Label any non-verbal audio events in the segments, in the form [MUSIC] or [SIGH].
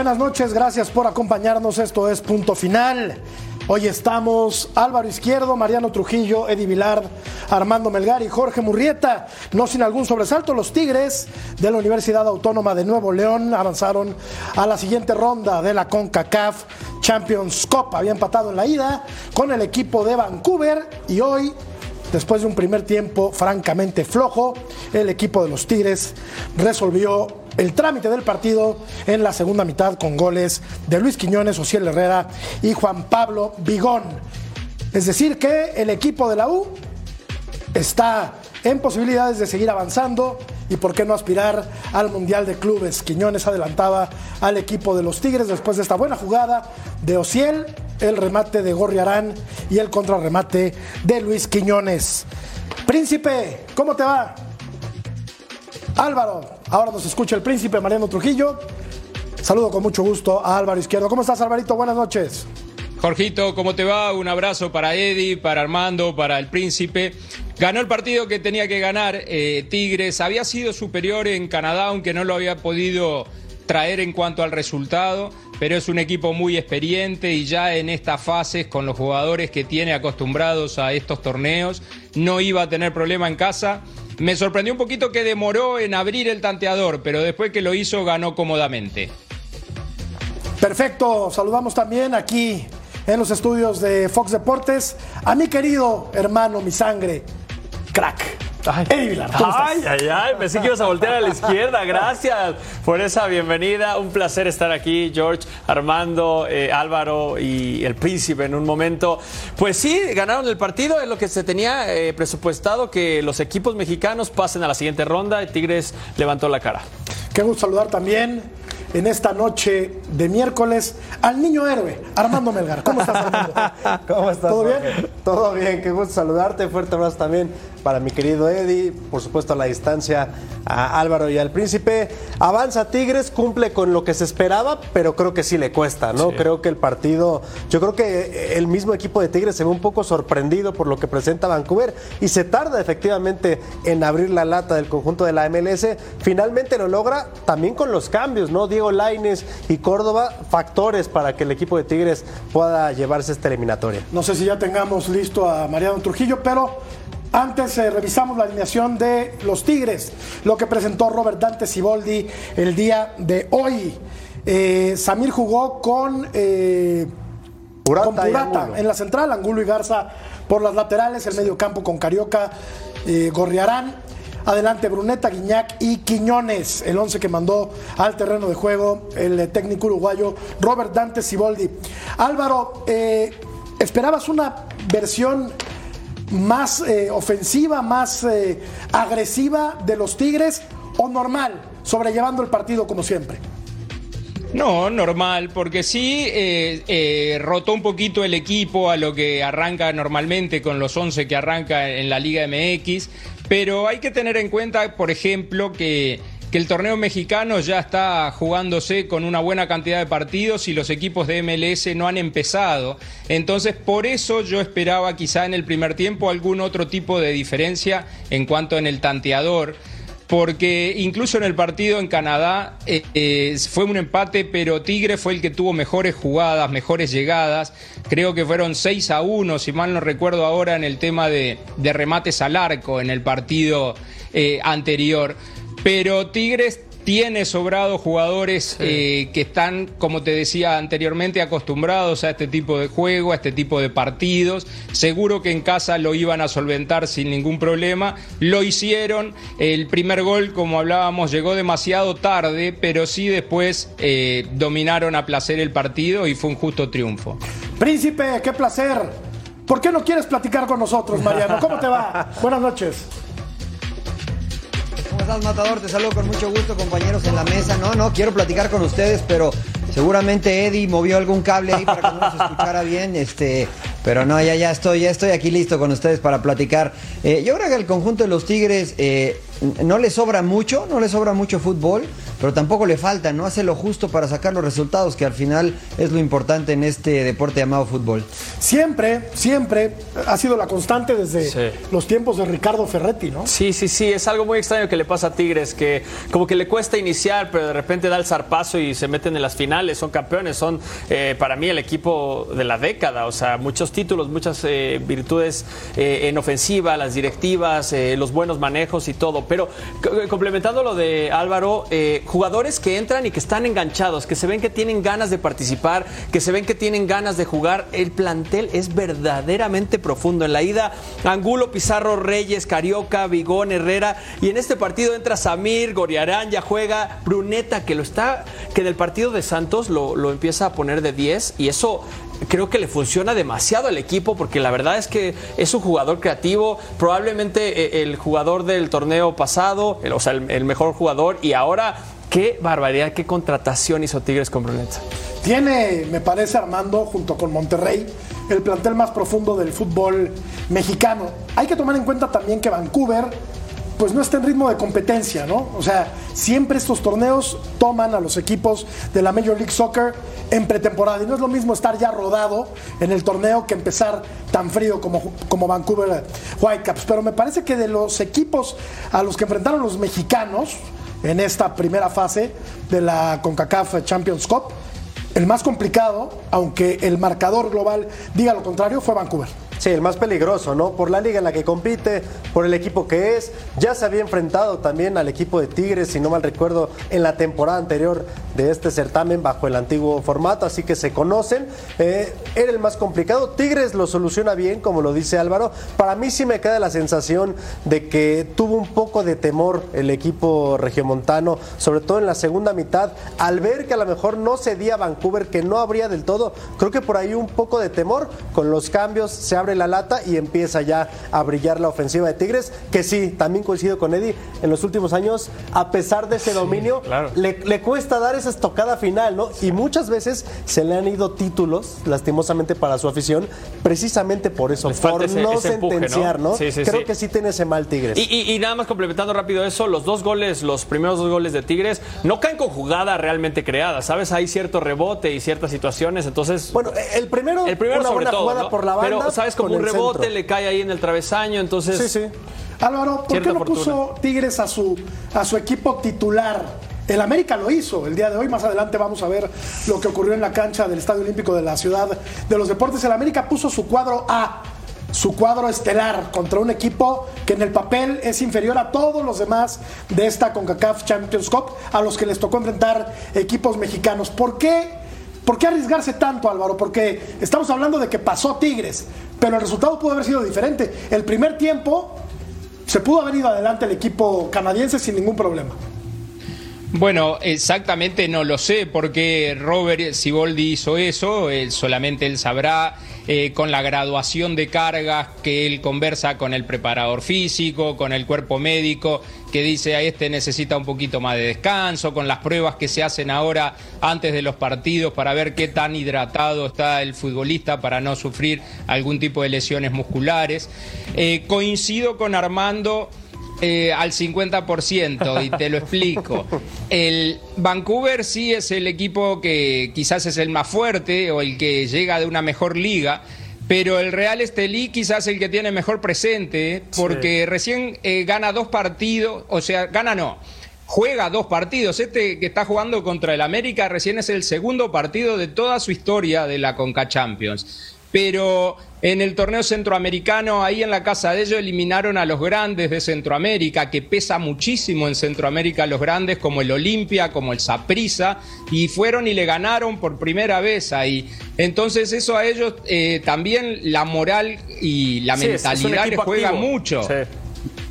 Buenas noches, gracias por acompañarnos. Esto es Punto Final. Hoy estamos Álvaro Izquierdo, Mariano Trujillo, Eddie Vilar, Armando Melgar y Jorge Murrieta. No sin algún sobresalto, los Tigres de la Universidad Autónoma de Nuevo León avanzaron a la siguiente ronda de la CONCACAF Champions Cup. Había empatado en la ida con el equipo de Vancouver y hoy Después de un primer tiempo francamente flojo, el equipo de los Tigres resolvió el trámite del partido en la segunda mitad con goles de Luis Quiñones, Ociel Herrera y Juan Pablo Vigón. Es decir, que el equipo de la U está en posibilidades de seguir avanzando y por qué no aspirar al Mundial de Clubes. Quiñones adelantaba al equipo de los Tigres después de esta buena jugada de Ociel, el remate de Gorriarán y el contrarremate de Luis Quiñones. Príncipe, ¿cómo te va? Álvaro, ahora nos escucha el príncipe Mariano Trujillo. Saludo con mucho gusto a Álvaro Izquierdo. ¿Cómo estás, Alvarito? Buenas noches. Jorgito, ¿cómo te va? Un abrazo para Eddie, para Armando, para el príncipe. Ganó el partido que tenía que ganar eh, Tigres. Había sido superior en Canadá, aunque no lo había podido traer en cuanto al resultado, pero es un equipo muy experiente y ya en estas fases, con los jugadores que tiene acostumbrados a estos torneos, no iba a tener problema en casa. Me sorprendió un poquito que demoró en abrir el tanteador, pero después que lo hizo ganó cómodamente. Perfecto, saludamos también aquí en los estudios de Fox Deportes a mi querido hermano, mi sangre, crack. Ay, ay, ay, ay, pensé que ibas a voltear a la izquierda. Gracias por esa bienvenida. Un placer estar aquí, George, Armando, eh, Álvaro y el príncipe en un momento. Pues sí, ganaron el partido. Es lo que se tenía eh, presupuestado que los equipos mexicanos pasen a la siguiente ronda. Tigres levantó la cara. Qué gusto saludar también en esta noche de miércoles al niño héroe, Armando Melgar. ¿Cómo estás, Armando? [LAUGHS] ¿Cómo estás? ¿Todo Jorge? bien? Todo bien, qué gusto saludarte. Fuerte abrazo también para mi querido Eddie, por supuesto a la distancia a Álvaro y al príncipe. Avanza Tigres, cumple con lo que se esperaba, pero creo que sí le cuesta, ¿no? Creo que el partido, yo creo que el mismo equipo de Tigres se ve un poco sorprendido por lo que presenta Vancouver y se tarda efectivamente en abrir la lata del conjunto de la MLS. Finalmente lo logra también con los cambios, ¿no? Diego Laines y Córdoba, factores para que el equipo de Tigres pueda llevarse esta eliminatoria. No sé si ya tengamos listo a Mariano Trujillo, pero antes eh, revisamos la alineación de los Tigres, lo que presentó Robert Dante Siboldi el día de hoy. Eh, Samir jugó con, eh, Purata con Purata en la central, Angulo y Garza por las laterales, el medio campo con Carioca, Gorriarán. Adelante Bruneta, Guiñac y Quiñones, el 11 que mandó al terreno de juego el técnico uruguayo Robert Dante Siboldi. Álvaro, ¿esperabas una versión más eh, ofensiva, más eh, agresiva de los Tigres o normal, sobrellevando el partido como siempre? No, normal, porque sí eh, rotó un poquito el equipo a lo que arranca normalmente con los 11 que arranca en la Liga MX, pero hay que tener en cuenta, por ejemplo, que, que el torneo mexicano ya está jugándose con una buena cantidad de partidos y los equipos de MLS no han empezado. Entonces, por eso yo esperaba quizá en el primer tiempo algún otro tipo de diferencia en cuanto en el tanteador porque incluso en el partido en Canadá eh, eh, fue un empate, pero Tigre fue el que tuvo mejores jugadas, mejores llegadas. Creo que fueron 6 a 1, si mal no recuerdo ahora, en el tema de, remates al arco en el partido eh, anterior. Pero Tigres tiene sobrado jugadores eh, que están, como te decía anteriormente, acostumbrados a este tipo de juego, a este tipo de partidos. Seguro que en casa lo iban a solventar sin ningún problema. Lo hicieron. El primer gol, como hablábamos, llegó demasiado tarde, pero sí después eh, dominaron a placer el partido y fue un justo triunfo. Príncipe, qué placer. ¿Por qué no quieres platicar con nosotros, Mariano? ¿Cómo te va? [LAUGHS] Buenas noches. ¿Cómo estás, Matador? Te saludo con mucho gusto, compañeros en la mesa. No, no, quiero platicar con ustedes, pero seguramente Eddie movió algún cable ahí para que no nos escuchara bien. Este, pero no, ya, ya estoy, ya estoy aquí listo con ustedes para platicar. Eh, yo creo que el conjunto de los Tigres eh, no le sobra mucho, no le sobra mucho fútbol, pero tampoco le falta, no hace lo justo para sacar los resultados, que al final es lo importante en este deporte llamado fútbol. Siempre, siempre ha sido la constante desde Sí. los tiempos de Ricardo Ferretti, ¿no? Sí, sí, sí, es algo muy extraño que le pasa a Tigres, que como que le cuesta iniciar, pero de repente da el zarpazo y se meten en las finales, son campeones, son eh, para mí el equipo de la década, o sea, muchos títulos, muchas eh, virtudes eh, en ofensiva, las directivas, eh, los buenos manejos y todo. Pero complementando lo de Álvaro, eh, jugadores que entran y que están enganchados, que se ven que tienen ganas de participar, que se ven que tienen ganas de jugar, el plantel es verdaderamente profundo. En la ida, Angulo, Pizarro, Reyes, Carioca, Vigón, Herrera, y en este partido entra Samir, Goriarán, ya juega Bruneta, que lo está, que del partido de Santos lo, lo empieza a poner de 10, y eso creo que le funciona demasiado al equipo porque la verdad es que es un jugador creativo, probablemente eh, el jugador del torneo pasado, o sea, el mejor jugador. Y ahora qué barbaridad, qué contratación hizo Tigres con Bruneta. Tiene, me parece, Armando, junto con Monterrey, el plantel más profundo del fútbol mexicano. Hay que tomar en cuenta también que Vancouver, pues no está en ritmo de competencia, ¿no? O sea, siempre estos torneos toman a los equipos de la Major League Soccer en pretemporada. Y no es lo mismo estar ya rodado en el torneo que empezar tan frío como, como Vancouver Whitecaps. Pero me parece que de los equipos a los que enfrentaron los mexicanos en esta primera fase de la CONCACAF Champions Cup, el más complicado, aunque el marcador global diga lo contrario, fue Vancouver. Sí, el más peligroso, ¿no? Por la liga en la que compite, por el equipo que es. Ya se había enfrentado también al equipo de Tigres, si no mal recuerdo, en la temporada anterior de este certamen bajo el antiguo formato, así que se conocen. Eh, era el más complicado. Tigres lo soluciona bien, como lo dice Álvaro. Para mí sí me queda la sensación de que tuvo un poco de temor el equipo regiomontano, sobre todo en la segunda mitad, al ver que a lo mejor no cedía Vancouver, que no habría del todo. Creo que por ahí un poco de temor. Con los cambios se abre la lata y empieza ya a brillar la ofensiva de Tigres, que sí, también coincido con Eddie, en los últimos años, a pesar de ese dominio, claro. le, le cuesta dar esa estocada final, ¿no? Y muchas veces se le han ido títulos, lastimosamente para su afición, precisamente por eso, por ese- no ese empuje, sentenciar, ¿no? ¿no? Sí, sí, Creo sí. que sí tiene ese mal Tigres. Y, y- y nada más complementando rápido eso, los dos goles, los primeros dos goles de Tigres, no caen con jugada realmente creada, ¿sabes? Hay cierto rebote y ciertas situaciones, entonces... bueno, el primero, el primero una sobre buena todo, jugada ¿no? por la banda, Pero, ¿sabes? Como con un rebote centro. le cae ahí en el travesaño, entonces... Sí, sí. Álvaro, ¿por qué no fortuna. puso Tigres a su, a su equipo titular? El América lo hizo el día de hoy. Más adelante vamos a ver lo que ocurrió en la cancha del Estadio Olímpico de la Ciudad de los Deportes. El América puso su cuadro A, su cuadro estelar, contra un equipo que en el papel es inferior a todos los demás de esta CONCACAF Champions Cup, a los que les tocó enfrentar equipos mexicanos. ¿Por qué? ¿Por qué arriesgarse tanto, Álvaro? Porque estamos hablando de que pasó Tigres, pero el resultado pudo haber sido diferente. El primer tiempo se pudo haber ido adelante el equipo canadiense sin ningún problema. Bueno, exactamente no lo sé porque Robert Siboldi hizo eso, él- solamente él sabrá eh, con la graduación de cargas que él conversa con el preparador físico, con el cuerpo médico, que dice a este necesita un poquito más de descanso, con las pruebas que se hacen ahora antes de los partidos para ver qué tan hidratado está el futbolista para no sufrir algún tipo de lesiones musculares. Eh, coincido con Armando. Eh, al 50% y te lo explico. El Vancouver sí es el equipo que quizás es el más fuerte o el que llega de una mejor liga, pero el Real Estelí quizás el que tiene mejor presente porque recién eh, gana dos partidos, o sea, gana no. Juega dos partidos. Este que está jugando contra el América recién es el segundo partido de toda su historia de la Conca Champions. Pero en el torneo centroamericano, ahí en la casa de ellos, eliminaron a los grandes de Centroamérica, que pesa muchísimo en Centroamérica los grandes, como el Olimpia, como el Saprissa, y fueron y le ganaron por primera vez ahí. Entonces, eso a ellos eh, también la moral y la mentalidad les juega mucho.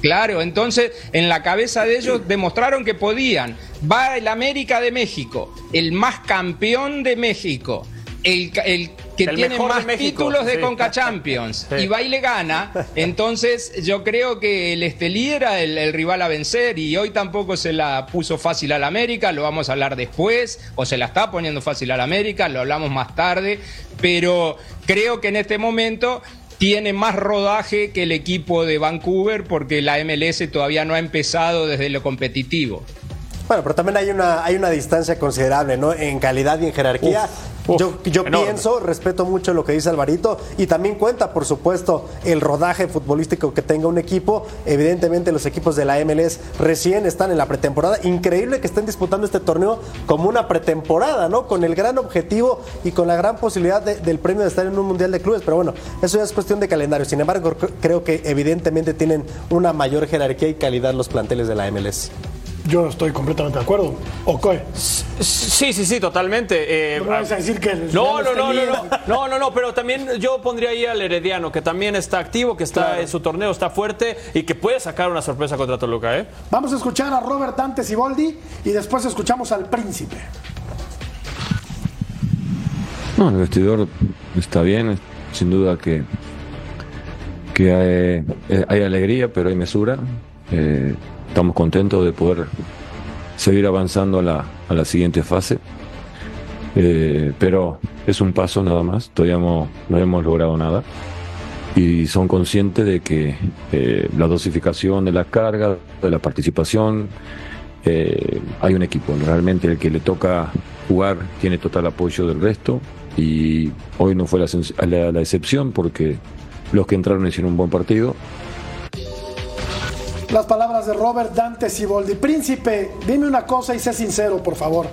Claro, entonces en la cabeza de ellos demostraron que podían. Va el América de México, el más campeón de México, el, el que tiene más títulos de Conca Champions y va y le gana, [LAUGHS] entonces yo creo que el Estelí era el, rival a vencer y hoy tampoco se la puso fácil al América, lo vamos a hablar después, o se la está poniendo fácil al América, lo hablamos más tarde, pero creo que en este momento tiene más rodaje que el equipo de Vancouver porque la MLS todavía no ha empezado desde lo competitivo. Bueno, pero también hay una, hay una distancia considerable, ¿no? En calidad y en jerarquía. yo yo pienso, respeto mucho lo que dice Alvarito y también cuenta, por supuesto, el rodaje futbolístico que tenga un equipo. Evidentemente, los equipos de la MLS recién están en la pretemporada. Increíble que estén disputando este torneo como una pretemporada, ¿no? Con el gran objetivo y con la gran posibilidad del premio de estar en un mundial de clubes. Pero bueno, eso ya es cuestión de calendario. Sin embargo, creo que evidentemente tienen una mayor jerarquía y calidad los planteles de la MLS. Yo estoy completamente de acuerdo. ¿O qué? Sí, sí, sí, totalmente. Eh, no a decir que no, no, no, no, no, no, no, no, pero también yo pondría ahí al Herediano, que también está activo, que está en su torneo, está fuerte y que puede sacar una sorpresa contra Toluca, ¿eh? Vamos a escuchar a Robert Dante Siboldi y después escuchamos al Príncipe. No, el vestidor está bien, sin duda que, que hay, hay alegría, pero hay mesura. Eh, estamos contentos de poder seguir avanzando a la, a la siguiente fase. Eh, pero es un paso nada más, todavía no, hemos logrado nada. Y son conscientes de que eh, la dosificación de la carga, de la participación, eh, hay un equipo. Realmente el que le toca jugar tiene total apoyo del resto. Y hoy no fue la, la excepción porque los que entraron hicieron un buen partido las palabras de Robert Dante Siboldi. Príncipe, dime una cosa y sé sincero, por favor.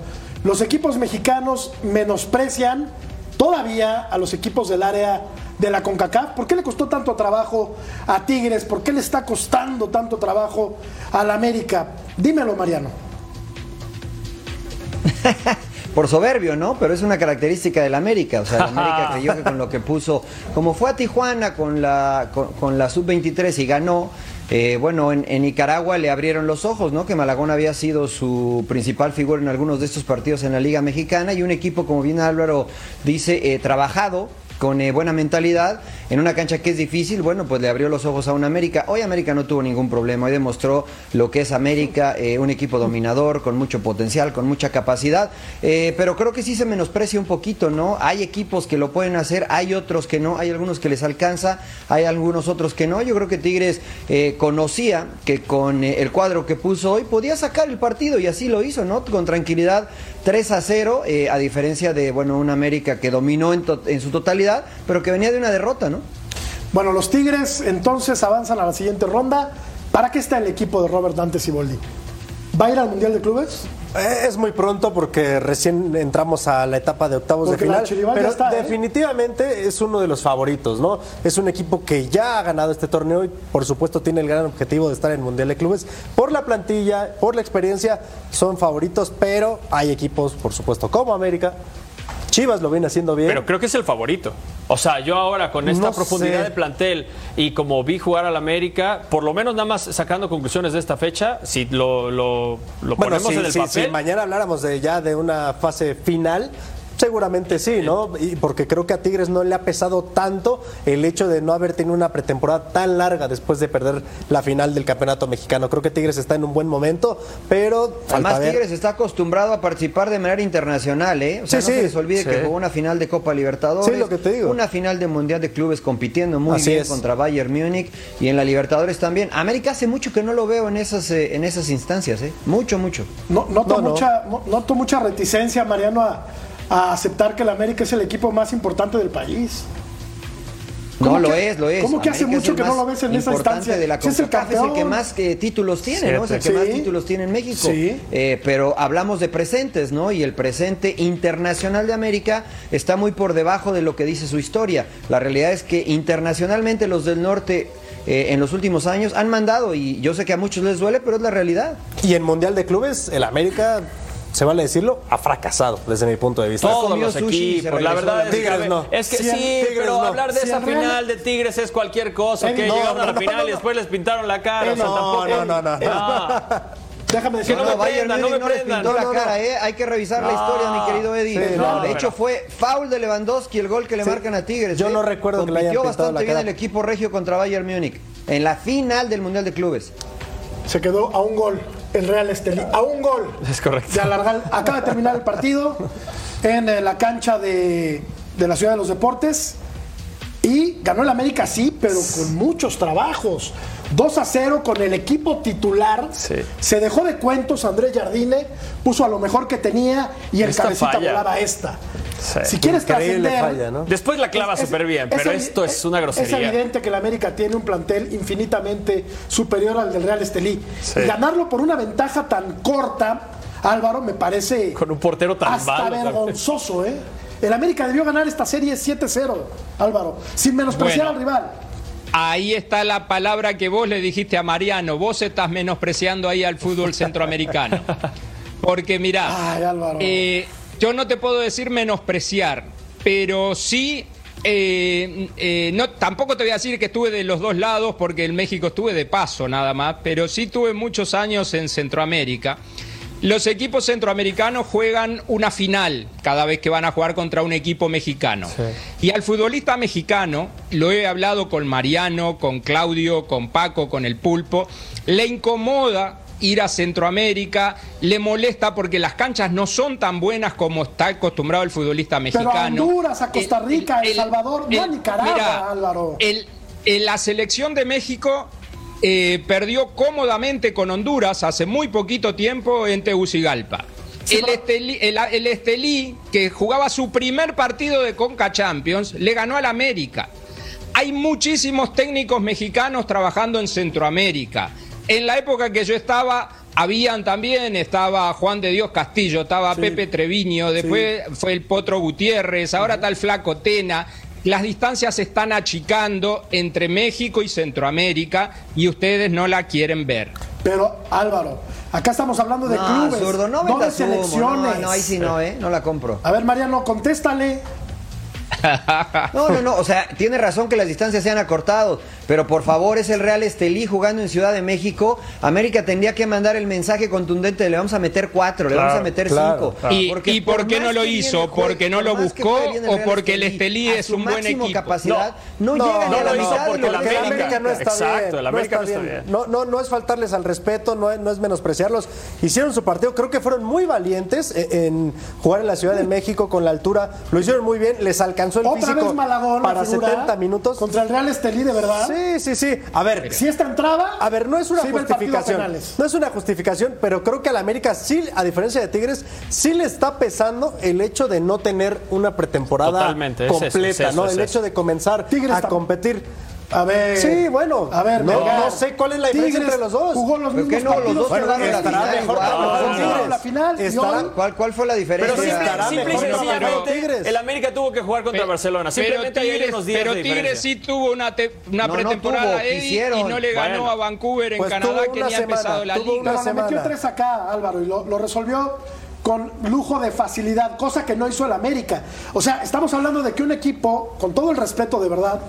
Los equipos mexicanos menosprecian todavía a los equipos del área de la CONCACAF. ¿Por qué le costó tanto trabajo a Tigres? ¿Por qué le está costando tanto trabajo a la América? Dímelo, Mariano. [LAUGHS] por soberbio, ¿no? Pero es una característica del América. O sea, la América [LAUGHS] creyó que con lo que puso, como fue a Tijuana con la, con la sub-23 y ganó, eh, bueno, en, Nicaragua le abrieron los ojos, ¿no? Que Malagón había sido su principal figura en algunos de estos partidos en la Liga Mexicana y un equipo, como bien Álvaro dice, eh, trabajado con eh, buena mentalidad, en una cancha que es difícil, bueno, pues le abrió los ojos a un América. Hoy América no tuvo ningún problema, hoy demostró lo que es América, eh, un equipo dominador, con mucho potencial, con mucha capacidad, eh, pero creo que sí se menosprecia un poquito, ¿no? Hay equipos que lo pueden hacer, hay otros que no, hay algunos que les alcanza, hay algunos otros que no. Yo creo que Tigres conocía que con el cuadro que puso hoy podía sacar el partido y así lo hizo, ¿no? Con tranquilidad, 3 a 0, a diferencia de, bueno, un América que dominó en, en su totalidad pero que venía de una derrota, ¿no? Bueno, los Tigres entonces avanzan a la siguiente ronda. ¿Para qué está el equipo de Robert Dante Siboldi? ¿Va a ir al Mundial de Clubes? Eh, es muy pronto porque recién entramos a la etapa de octavos de final, pero ¿eh? definitivamente es uno de los favoritos, ¿no? Es un equipo que ya ha ganado este torneo y por supuesto tiene el gran objetivo de estar en el Mundial de Clubes. Por la plantilla, por la experiencia, son favoritos, pero hay equipos, por supuesto, como América, Chivas lo viene haciendo bien. Pero creo que es el favorito. O sea, yo ahora con esta profundidad de plantel y como vi jugar al América, por lo menos nada más sacando conclusiones de esta fecha, si lo, lo, ponemos en el papel. Si mañana habláramos de ya de una fase final, Seguramente sí, ¿no? Y porque creo que a Tigres no le ha pesado tanto el hecho de no haber tenido una pretemporada tan larga después de perder la final del campeonato mexicano. Creo que Tigres está en un buen momento, pero. Además, Tigres está acostumbrado a participar de manera internacional, ¿eh? O sea, no se les olvide que jugó una final de Copa Libertadores. Sí, lo que te digo. Una final de Mundial de Clubes compitiendo muy bien contra Bayern Múnich y en la Libertadores también. América hace mucho que no lo veo en esas, eh, en esas instancias, ¿eh? Mucho, mucho. No, noto, Mucha, noto mucha reticencia, Mariano, a a aceptar que el América es el equipo más importante del país. No, ¿Cómo lo que- es, lo es. ¿Cómo que hace América mucho que no lo ves en esa instancia? De la Si es el es el que campeón. más eh, títulos tiene, ¿no? Es el que más títulos tiene en México. Sí. Eh, pero hablamos de presentes, ¿no? Y el presente internacional de América está muy por debajo de lo que dice su historia. La realidad es que internacionalmente los del norte eh, en los últimos años han mandado, y yo sé que a muchos les duele, pero es la realidad. Y en Mundial de Clubes, el América, se vale decirlo, ha fracasado desde mi punto de vista. Todos los equipos, la verdad la es que, Tigres no. es que sí, Tigres pero no. hablar de Si esa Real- final de Tigres es cualquier cosa, Eddie, que no, llegaron a no, la no, final no, y no. después les pintaron la cara, o sea, no, tampoco... no, no, no, no. No. Déjame decir Que no algo. me Bayern prendan, no me prendan. pintó No, la no, cara, no. ¿eh? Hay que revisar la No, historia, mi querido Eddie. sí, no, de hecho, fue foul de Lewandowski el gol que le marcan a Tigres. Yo ¿eh? no recuerdo que le hayan bastante la bien cara. el equipo regio contra Bayern Múnich en la final del Mundial de Clubes. Se quedó a un gol el Real Estelí. A un gol. Es correcto. De alargar. Acaba de terminar el partido en eh, la cancha de, de la Ciudad de los Deportes. Y ganó el América, sí, pero con muchos trabajos. 2 a 0 con el equipo titular. Sí. Se dejó de cuentos Andrés Jardine, puso a lo mejor que tenía y el Esta cabecita falla. volaba esta. Sí. Si quieres Increíble trascender, falla, ¿no? Después la clava súper bien, pero esto es una grosería. Es evidente que el América tiene un plantel infinitamente superior al del Real Estelí. Sí. Y ganarlo por una ventaja tan corta, Álvaro, me parece Con un portero tan hasta malo vergonzoso, ¿eh? El América debió ganar esta serie 7-0, Álvaro, sin menospreciar Bueno. al rival. Ahí está la palabra que vos le dijiste a Mariano. Vos estás menospreciando ahí al fútbol centroamericano. [LAUGHS] Porque mirá, Ay, Álvaro. eh, yo no te puedo decir menospreciar, pero sí, eh, eh, no, tampoco te voy a decir que estuve de los dos lados, porque en México estuve de paso nada más, pero sí tuve muchos años en Centroamérica. Los equipos centroamericanos juegan una final cada vez que van a jugar contra un equipo mexicano. Y al futbolista mexicano, lo he hablado con Mariano, con Claudio, con Paco, con el Pulpo, le incomoda ir a Centroamérica, le molesta porque las canchas no son tan buenas como está acostumbrado el futbolista Pero a mexicano. Honduras, a Costa Rica, El Salvador, no a Nicaragua, Álvaro. el- el- la selección de México eh, perdió cómodamente con Honduras hace muy poquito tiempo en Tegucigalpa. Sí, el, Estelí, el- el Estelí, que jugaba su primer partido de Conca Champions, le ganó al América. Hay muchísimos técnicos mexicanos trabajando en Centroamérica. En la época que yo estaba, habían también, estaba Juan de Dios Castillo, estaba Pepe Treviño, después fue el Potro Gutiérrez, ahora está el Flaco Tena. Las distancias se están achicando entre México y Centroamérica y ustedes no la quieren ver. Pero, Álvaro, acá estamos hablando de no, clubes, no, no de selecciones. No, no, ahí sí no, ¿eh? No la compro. A ver, Mariano, contéstale. No, no, no, o sea, tiene razón que las distancias se han acortado, pero por favor es el Real Estelí jugando en Ciudad de México. América tendría que mandar el mensaje contundente de le vamos a meter cuatro, le vamos a meter claro, cinco. claro. ¿Y, Porque y por qué no lo hizo? ¿Porque no por lo buscó o porque el Estelí a es su un buen equipo? capacidad, no, No, llega ni a la lo mitad de porque lo la que Porque es el América no está Exacto, bien. el América no está bien. bien. No, no, no es faltarles al respeto, no es, no es menospreciarlos. Hicieron su partido, creo que fueron muy valientes en, en jugar en la Ciudad de México con la altura. Lo hicieron muy bien, les alcanzó el Otra físico vez Malagón, la para figura, 70 minutos. Contra el Real Estelí, de verdad. Sí, sí, sí. A ver, Si esta entraba, A ver, no es una justificación. penales. No es una justificación, pero creo que al América sí, a diferencia de Tigres, sí le está pesando el hecho de no tener una pretemporada Totalmente, es eso, completa, es eso, ¿no? es el hecho de comenzar Tigres a está- competir. A ver. Sí, bueno. A ver, no, no sé cuál es la diferencia entre los dos. Jugó los ¿Pero mismos no? Los partidos dos jugaron la Estará final mejor igual. que No, los no, Tigres. no. la final. y Estará- hoy- ¿Cuál, ¿Cuál fue la diferencia? Pero simple, estará simple y sencillamente, Tigres. el América tuvo que jugar contra Pe- Barcelona. Pero Simplemente hay Tigres, unos días pero Tigres sí tuvo una, te- una No, no pretemporada tuvo, Eddie, y no le ganó Bueno. a Vancouver en Pues Canadá que una ni ha semana, empezado la tuvo liga. una Pero metió tres acá, Álvaro, y lo resolvió con lujo de facilidad, cosa que no hizo el América. O sea, estamos hablando de que un equipo, con todo el respeto de verdad,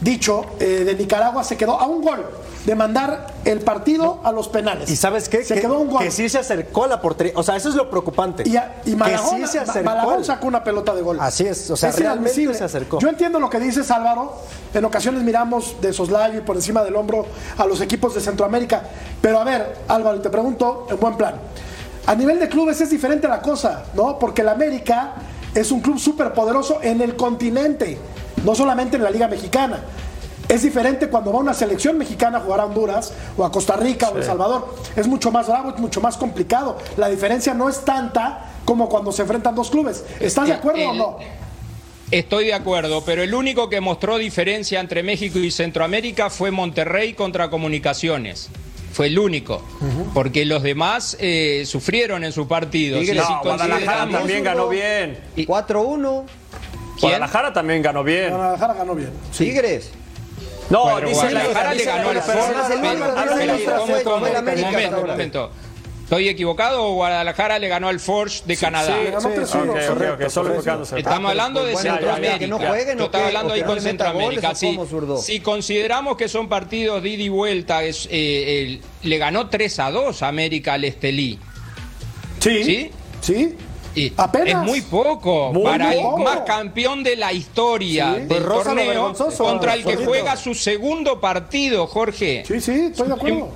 dicho, eh, de Nicaragua se quedó a un gol de mandar el partido a los penales. ¿Y sabes qué? Se que, quedó un gol. que sí se acercó a la portería. O sea, eso es lo preocupante. Y, a- y Malagón, que sí se Ma- acercó. Malagón al- sacó una pelota de gol. Así es, o sea, realmente inadmisible. se acercó. Yo entiendo lo que dices, Álvaro. En ocasiones miramos de soslayo y por encima del hombro a los equipos de Centroamérica. Pero a ver, Álvaro, te pregunto en buen plan. A nivel de clubes es diferente la cosa, ¿no? Porque el América es un club súper poderoso en el continente, no solamente en la Liga Mexicana. Es diferente cuando va una selección mexicana a jugar a Honduras o a Costa Rica o a El Salvador. Es mucho más bravo, es mucho más complicado. La diferencia no es tanta como cuando se enfrentan dos clubes. ¿Estás de El- acuerdo o no? Estoy de acuerdo, pero el único que mostró diferencia entre México y Centroamérica fue Monterrey contra Comunicaciones. Fue el único, porque los demás eh, sufrieron en su partido. Tigres, Si No, Guadalajara también ganó bien. 4-1, ¿Quién? Guadalajara también ganó bien. Guadalajara ganó bien. Tigres. No, dice la Guadalajara le ganó al pero- Ford. pero- pero- pero- pero- pero- pero- pero- ¿cómo, fue cómo? como el América Un momento, un momento. ¿Estoy equivocado o Guadalajara le ganó al Forge de Canadá? Sí, ganó sí, 3-1, ok, ok, correcto, ok, solo correcto. enfocándose. Estamos hablando de bueno, Centroamérica. que no jueguen, Yo ¿o estaba hablando ¿O ahí con Centroamérica. Si, si consideramos que son partidos de ida y vuelta, es, eh, el- le ganó 3 a 2 América al Estelí. Sí. ¿Sí? Sí. Y Apenas. Es muy poco Muy para poco. el más campeón de la historia Sí. del torneo contra el que Jorgito. juega su segundo partido, Jorge. Sí, sí, estoy de acuerdo.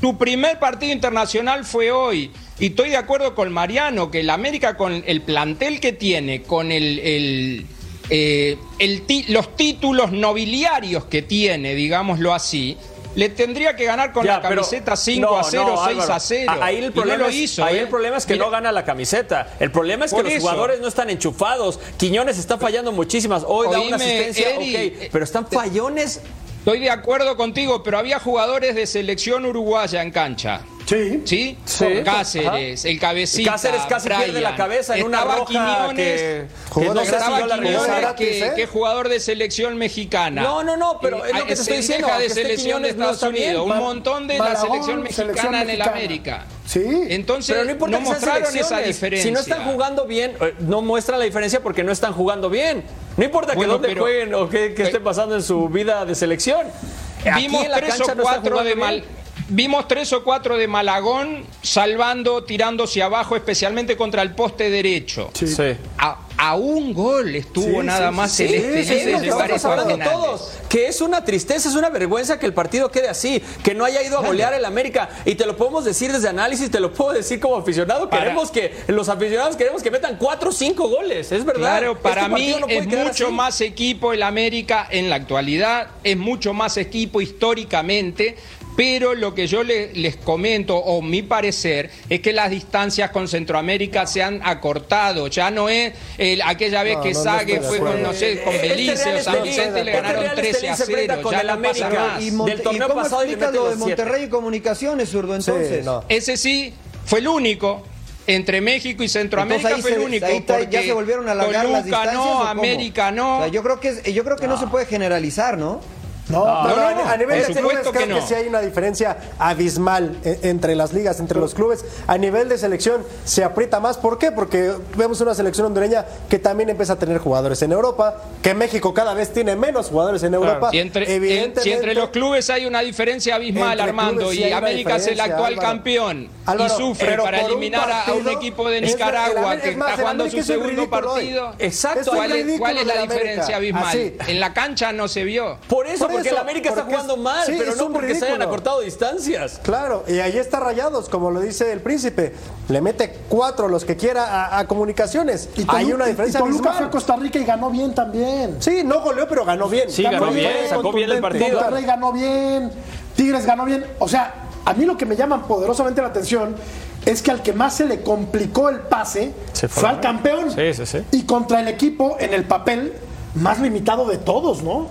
Tu primer partido internacional fue hoy. Y estoy de acuerdo con Mariano, que el América con el plantel que tiene, con el, el, eh, el los títulos nobiliarios que tiene, digámoslo así, le tendría que ganar con Ya, la camiseta 5 no, a 0, no, 6 Álvaro. a 0. Ahí el problema, no lo es, hizo. ahí ¿eh? el problema es que Mira, no gana la camiseta. El problema es que Por los eso. jugadores no están enchufados. Quiñones está fallando muchísimas. Hoy da una asistencia, Eddie, ok, pero están fallones. Estoy de acuerdo contigo, pero había jugadores de selección uruguaya en cancha. Sí. ¿Sí? Sí. Cáceres, el cabecita. Cáceres casi pierde Brian. la cabeza en una Estaba roja Quiñones, que, Jugó que no si estaba la Quiñones, que, ¿eh? que jugador de selección mexicana. No, no, no, pero es lo que te Eh, estoy diciendo, de que selección de Quiñones no Estados bien. Unidos, un montón de la selección mexicana selección en el mexicana. América. Sí. Entonces, Pero no importa no que mostraron esa diferencia. Si no están jugando bien, eh, no muestran la diferencia porque no están jugando bien. No importa que dónde pero- jueguen o qué, qué esté pasando en su vida de selección. Aquí Vimos en la tres cancha o cuatro de mal. Vimos tres o cuatro de Malagón salvando, tirándose abajo, especialmente contra el poste derecho. Sí. Sí. A, a un gol estuvo Sí, nada sí, más el sí, llevar Estamos hablando todos que es una tristeza, es una vergüenza que el partido quede así, que no haya ido a golear el América. Y te lo podemos decir desde análisis, te lo puedo decir como aficionado. Para- Queremos que los aficionados queremos que metan cuatro o cinco goles, es verdad. Claro, para Este mí no puede es mucho así. más equipo el América en la actualidad, es mucho más equipo históricamente, pero lo que yo le- les comento, o mi parecer, es que las distancias con Centroamérica se han acortado. Ya no es el- aquella vez No, que no, no Sague de fue con, no sé, con Este Belice o San Vicente le este ganaron Real 13 a Estelí se enfrenta 0. con Ya el no pasa América. más. ¿Y, Monte- Del ¿y torneo cómo pasado y le explicas mete lo de. Monterrey y Comunicaciones, zurdo, Sí, entonces? no. Ese sí fue el único. Entre México y Centroamérica ahí fue el único. ahí está- ya se volvieron a alargar las Toluca distancias. ¿o no, cómo? América no. O sea, yo creo que yo creo que no se puede generalizar, ¿no? No, No, pero- no, a- a nivel por de que creo que, no. sí hay una diferencia abismal e- entre las ligas, entre los clubes. A nivel de selección se aprieta más. ¿Por qué? Porque vemos una selección hondureña que también empieza a tener jugadores en Europa, que México cada vez tiene menos jugadores en Europa. Si entre, Evidentemente, si entre los clubes hay una diferencia abismal, Armando, sí y América es el actual Álvaro. campeón Álvaro, y sufre para eliminar a- a un equipo de el Nicaragua que es más, está jugando su segundo hoy. partido. Exacto. ¿Cuál es, cuál la diferencia abismal? Así. En la cancha no se vio. Por eso, Por porque eso, el América está es- jugando mal, sí, pero es no un porque se hayan ridículo. acortado distancias. Claro, y ahí está Rayados, como lo dice el príncipe. Le mete cuatro los que quiera a, a comunicaciones. Y hay una diferencia y Toluca abismal. fue a Costa Rica y ganó bien también. Sí, no goleó, pero ganó bien. Sí, ganó bien, fue sacó bien el partido. Monterrey ganó bien, Tigres ganó bien. O sea, a mí lo que me llama poderosamente la atención es que al que más se le complicó el pase Se fue al campeón. Sí, sí, sí. Y contra el equipo en el papel más limitado de todos, ¿no?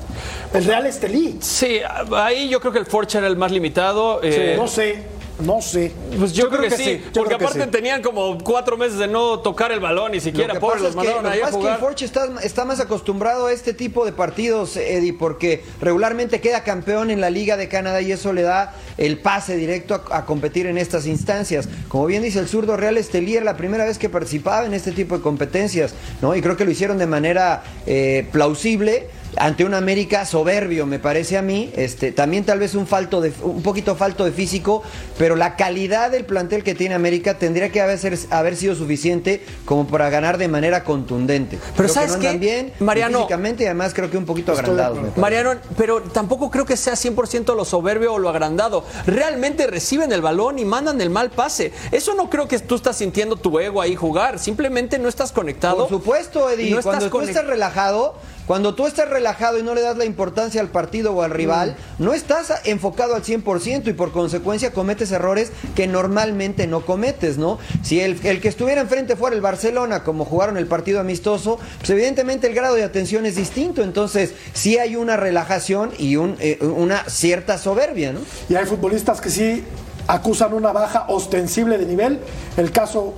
El Real Estelí. Sí, ahí yo creo que el Forge era el más limitado. eh, No sé, no sé. Pues yo, creo, que, sí, yo porque que aparte sí. tenían como cuatro meses de no tocar el balón ni siquiera, que pasa los es que, mandaron lo que ahí a que jugar. el Forge está, está más acostumbrado a este tipo de partidos, Eddie, porque regularmente queda campeón en la Liga de Canadá y eso le da el pase directo a, a competir en estas instancias. Como bien dice el zurdo Real Estelier, la primera vez que participaba en este tipo de competencias, ¿no? Y creo que lo hicieron de manera eh, plausible ante un América soberbio, me parece a mí, este, también tal vez un falto de un poquito falto de físico, pero la calidad del plantel que tiene América tendría que haber, ser- haber sido suficiente como para ganar de manera contundente. Pero Creo ¿sabes que no qué? bien Mariano- físicamente y además creo que un poquito agrandados. parece. Mariano, pero tampoco creo que sea 100% lo soberbio o lo agrandado. Realmente reciben el balón y mandan el mal pase. Eso no creo que tú estás sintiendo tu ego ahí jugar. Simplemente no estás conectado. Por supuesto, Eddie, No estás cuando tú conect- estás relajado, Cuando tú estás relajado y no le das la importancia al partido o al rival, no estás enfocado al 100% y por consecuencia cometes errores que normalmente no cometes, ¿no? Si el, el que estuviera enfrente fuera el Barcelona, como jugaron el partido amistoso, pues evidentemente el grado de atención es distinto. Entonces, sí hay una relajación y un, eh, una cierta soberbia, ¿no? Y hay futbolistas que sí acusan una baja ostensible de nivel. El caso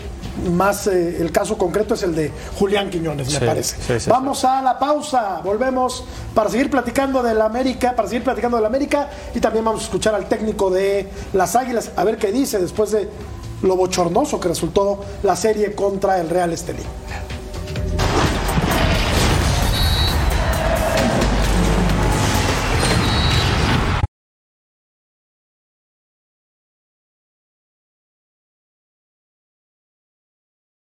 más, eh, el caso concreto es el de Julián Quiñones, me parece. sí, sí, Vamos a la pausa, volvemos para seguir platicando del América, para seguir platicando del América y también vamos a escuchar al técnico de las Águilas a ver qué dice después de lo bochornoso que resultó la serie contra el Real Estelí.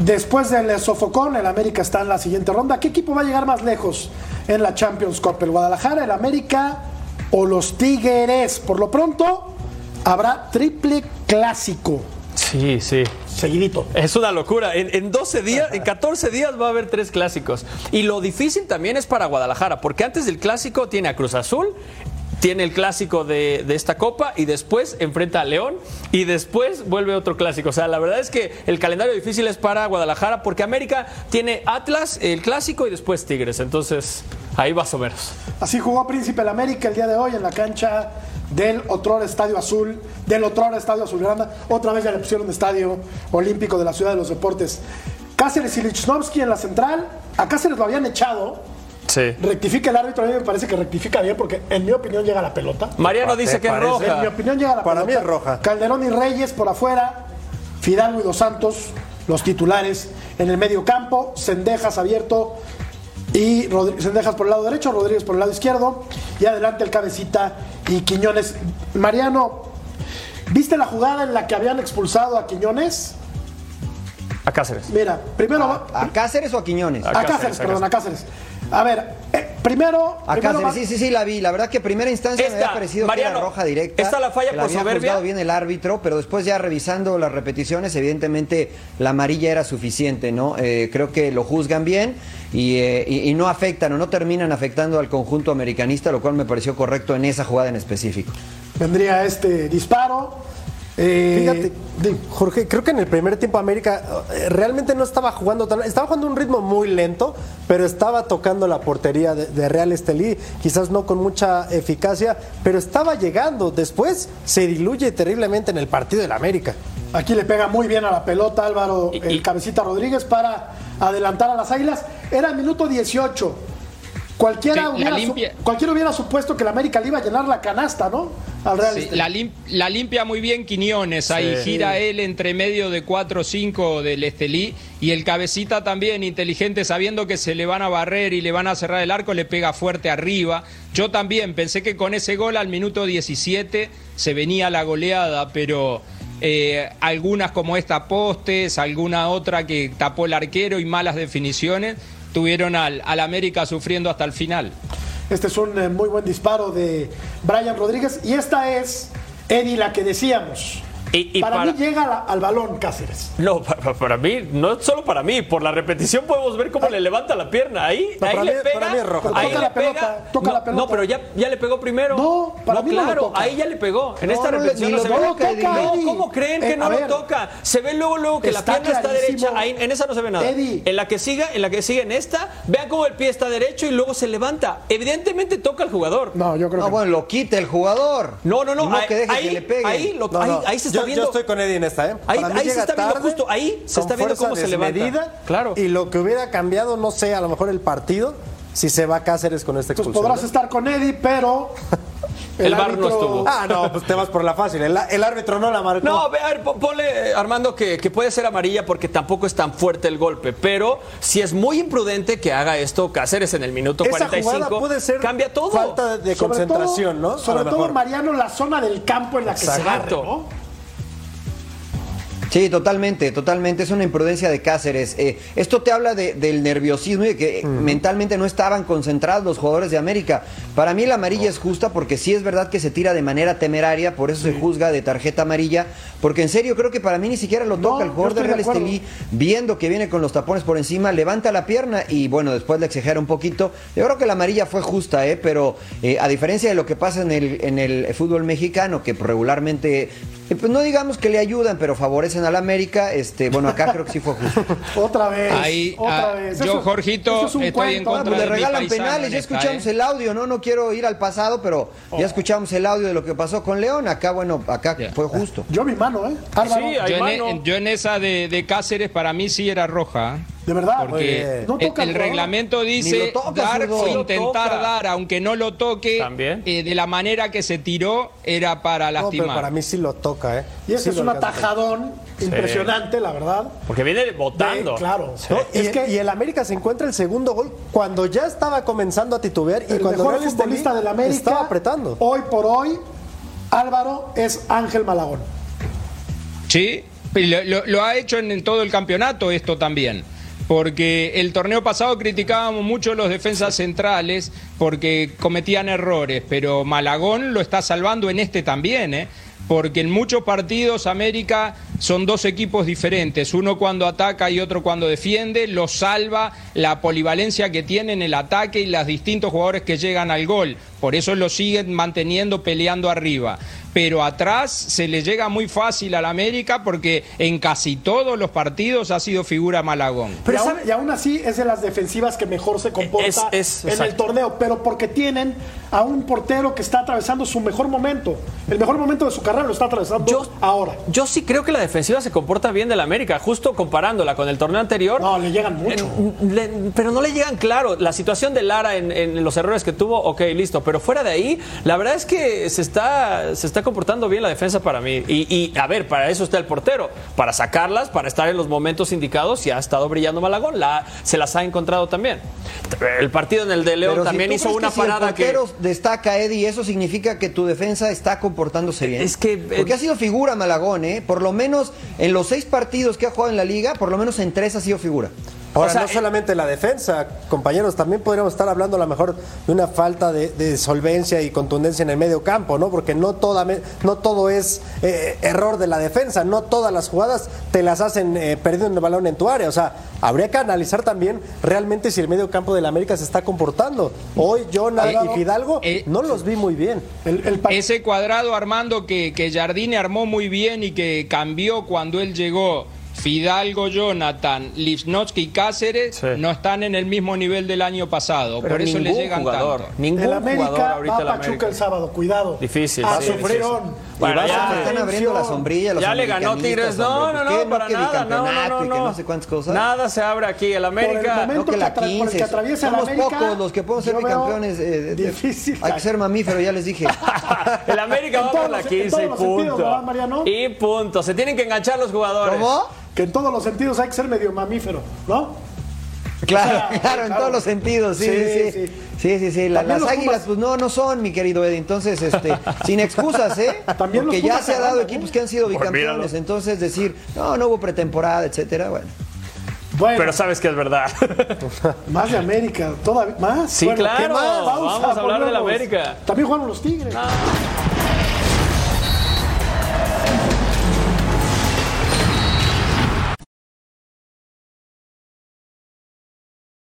Después del sofocón, el América está en la siguiente ronda. ¿Qué equipo va a llegar más lejos en la Champions Cup? ¿El Guadalajara, el América o los Tigres? Por lo pronto, habrá triple clásico. Sí, sí. Seguidito. Es una locura. En, en 12 días, en 14 días va a haber tres clásicos. Y lo difícil también es para Guadalajara, porque antes del clásico tiene a Cruz Azul, tiene el clásico de, de esta copa y después enfrenta a León y después vuelve otro clásico. O sea, la verdad es que el calendario difícil es para Guadalajara porque América tiene Atlas, el clásico y después Tigres. Entonces, ahí va a menos. Así jugó Príncipe el América el día de hoy en la cancha del Otrora Estadio Azul, del Otrora Estadio Azulgrana. Otra vez ya le pusieron Estadio Olímpico de la Ciudad de los Deportes. Cáceres y Lichnowsky en la central. A Cáceres lo habían echado. Sí. Rectifica el árbitro, a mí me parece que rectifica bien porque en mi opinión llega la pelota. Mariano dice que es En roja. mi opinión llega la Para pelota. mí es roja. Calderón y Reyes por afuera, Fidalgo y Dos Santos, los titulares en el medio campo, Sendejas abierto y Sendejas por el lado derecho, Rodríguez por el lado izquierdo y adelante el cabecita y Quiñones. Mariano, ¿viste la jugada en la que habían expulsado a Quiñones? A Cáceres. Mira, primero va- ¿A Cáceres o a Quiñones? a, a Cáceres, Cáceres, a perdón, a Cáceres. A ver, eh, primero, A primero sí, sí, sí, la vi. La verdad que primera instancia me había parecido que Mariano, era roja directa. esta la falla que por había soberbia. juzgado bien el árbitro, pero después ya revisando las repeticiones, evidentemente la amarilla era suficiente, ¿no? Eh, creo que lo juzgan bien y, eh, y- y no afectan o no terminan afectando al conjunto americanista, lo cual me pareció correcto en esa jugada en específico. vendría este disparo. Eh, Fíjate, Jorge, creo que en el primer tiempo América eh, realmente no estaba jugando tan. Estaba jugando un ritmo muy lento, pero estaba tocando la portería de, de Real Estelí, quizás no con mucha eficacia, pero estaba llegando. Después se diluye terriblemente en el partido del América. Aquí le pega muy bien a la pelota Álvaro, el cabecita Rodríguez para adelantar a las águilas. Era minuto 18. Cualquiera, Sí, hubiera, su- cualquiera hubiera supuesto que la América le iba a llenar la canasta, ¿no? Al Real Sí, Estelí. la, lim- la limpia muy bien Quiñones, ahí gira él entre medio de 4 o 5 del Estelí y el cabecita también inteligente sabiendo que se le van a barrer y le van a cerrar el arco, le pega fuerte arriba. Yo también pensé que con ese gol al minuto 17 se venía la goleada, pero eh, algunas como esta postes, alguna otra que tapó el arquero y malas definiciones tuvieron al, al América sufriendo hasta el final. Este es un eh, muy buen disparo de Brian Rodríguez. Y esta es, Eddie, la que decíamos. Y- y para, para- mí llega la- al balón Cáceres. No, pa- pa- para, mí, no solo para mí, por la repetición podemos ver cómo le levanta la pierna. Ahí, No, ahí para le mí- pega. para mí. Ahí Toca le la pelota, pega. toca no, la pelota. no, pero ya, ya le pegó primero. No, para mí no lo claro, toca. ahí ya le pegó. En No, esta no, repetición no se ve. toca. No. ¿cómo creen que Eh, no lo ver. toca? Se ve luego, luego que la pierna está derecha. Ahí, en esa no se ve nada. Eddie. En la que siga, en la que sigue en esta, vean cómo el pie está derecho y luego se levanta. Evidentemente toca al jugador. No, yo creo No, que bueno, lo quita el jugador. No, no, no. Ahí, que deje ahí, que le pegue. ahí No, no, ahí se está yo, viendo. yo estoy con Eddie en esta, ¿eh? Ahí- se está viendo justo, ahí se está viendo cómo se levanta. Claro. Y lo que hubiera cambiado, no sé, a lo mejor el partido, si se va Cáceres con esta Entonces expulsión. podrás ¿no? estar con Eddie, pero [LAUGHS] El, bar no estuvo. Ah, no, pues te vas por la fácil. El, el árbitro no la marcó. No, a ver, ponle, Armando, que, que, puede ser amarilla porque tampoco es tan fuerte el golpe. Pero si es muy imprudente que haga esto Cáceres en el minuto Esa 45, puede ser cambia todo. Falta de concentración, todo, ¿no? Sobre todo, Mariano, la zona del campo en la que Exacto. se agarre, ¿no? Sí, totalmente, totalmente. Es una imprudencia de Cáceres. Eh, esto te habla de, del nerviosismo y de que mentalmente no estaban concentrados los jugadores de América. Para mí la amarilla es justa porque sí es verdad que se tira de manera temeraria, por eso se juzga de tarjeta amarilla. Porque en serio creo que para mí ni siquiera lo toca. el jugador de Real Estelí, viendo que viene con los tapones por encima, levanta la pierna y bueno, después le exagera un poquito. Yo creo que la amarilla fue justa, ¿eh? pero eh, a diferencia de lo que pasa en el, en el fútbol mexicano, que regularmente eh, pues no digamos que le ayudan, pero favorecen la América. Este, bueno, acá creo que sí fue justo. [LAUGHS] otra vez. Ahí, otra ah, vez. yo, Eso- Jorgito, eso es un estoy en cuento. contra Pues le regalan penales, en ya esta, escuchamos ¿eh? el audio, ¿no? No quiero ir al pasado, pero ya escuchamos el audio de lo que pasó con León. Acá, bueno, acá fue justo. Yo mi mano, ¿eh? Álvaro, Sí, hay Yo en, mano. yo en esa de, de Cáceres, para mí sí era roja. ¿eh? De verdad. Porque. No el, toca reglamento dice toca, dar o intentar toca. dar, aunque no lo toque, También. eh, de la manera que se tiró era para No, lastimar. pero para mí sí lo toca, ¿eh? Y ese Sí es un atajadón impresionante, la verdad. Porque viene votando. De- claro. ¿no? Y, Es que y el América se encuentra el segundo gol cuando ya estaba comenzando a titubear y el cuando mejor futbolista del América estaba apretando. hoy por hoy, Álvaro, es Ángel Malagón. Sí, y lo, lo- lo ha hecho en, en todo el campeonato esto también. Porque el torneo pasado criticábamos mucho los defensas centrales porque cometían errores, pero Malagón lo está salvando en este también, ¿eh? Porque en muchos partidos América son dos equipos diferentes, uno cuando ataca y otro cuando defiende, lo salva la polivalencia que tiene en el ataque y los distintos jugadores que llegan al gol. Por eso lo siguen manteniendo peleando arriba. Pero atrás se le llega muy fácil al América porque en casi todos los partidos ha sido figura Malagón. y, aún, y aún así es de las defensivas que mejor se comporta Es- es- en el torneo, pero porque tienen a un portero que está atravesando su mejor momento. El mejor momento de su carrera lo está atravesando Yo- ahora. Yo sí creo que la defensiva se comporta bien del América, justo comparándola con el torneo anterior. No, le llegan mucho. Eh, le- pero no le llegan claro. La situación de Lara en, en los errores que tuvo, ok, listo. Pero fuera de ahí, la verdad es que se está, se está comportando bien la defensa para mí. Y, y, a ver, para eso está el portero. Para sacarlas, para estar en los momentos indicados, y ha estado brillando Malagón. La, se las ha encontrado también. El partido en el de León Pero si también hizo una que si parada el que. Destaca, Eddie, eso significa que tu defensa está comportándose bien. Es que- Porque ha sido figura Malagón, ¿eh? Por lo menos en los seis partidos que ha jugado en la liga, por lo menos en tres ha sido figura. Ahora, O sea, no eh, solamente la defensa, compañeros, también podríamos estar hablando a lo mejor de una falta de, de solvencia y contundencia en el medio campo, ¿no? Porque no, toda, me- no todo es eh, error de la defensa, no todas las jugadas te las hacen eh, perdiendo el balón en tu área. O sea, habría que analizar también realmente si el medio campo de la América se está comportando. Hoy, Jonah Eh, y Fidalgo eh, no los vi muy bien. El, el pa- Ese cuadrado, Armando, que, que Jardine armó muy bien y que cambió cuando él llegó. Fidalgo, Jonathan, Lipnowski y Cáceres Sí. no están en el mismo nivel del año pasado. Pero por eso le ningún llegan jugador, tanto. ningún el jugador América ahorita va en a la Pachuca América. el sábado, cuidado. Difícil, A sí, sufrir. difícil. Bueno, ya, a están abriendo la sombrilla los Ya le ganó Tigres. No, no, no, para nada. No, no, no, no. no sé cuántas cosas. Nada se abre aquí. El Por el América. momento No que la que atra- por el que 15. atraviesa el Somos América, pocos los que podemos ser bicampeones. eh, difícil, hay que ser mamífero, ya les dije. [LAUGHS] el América va por la los- en 15 y todos los sentidos, ¿verdad, punto. Y punto. Se tienen que enganchar los jugadores. ¿Cómo? Que en todos los sentidos hay que ser medio mamífero, ¿no? Claro, O sea, [LAUGHS] claro, en claro. todos los sentidos, sí, Sí, sí, sí. sí. Sí. La- las águilas, Pumas- pues no, no son, mi querido Eddie. Entonces, este, [LAUGHS] sin excusas, ¿eh? También los Porque ya se ha dado ganan, ¿eh? equipos que han sido Olvídalo. bicampeones. Entonces, decir, no, no hubo pretemporada, etcétera, bueno. Bueno, Pero sabes que es verdad. [LAUGHS] más de América, todavía más. Sí, Bueno, ¿qué claro, más? vamos a hablar de la. América. También jugaron los Tigres.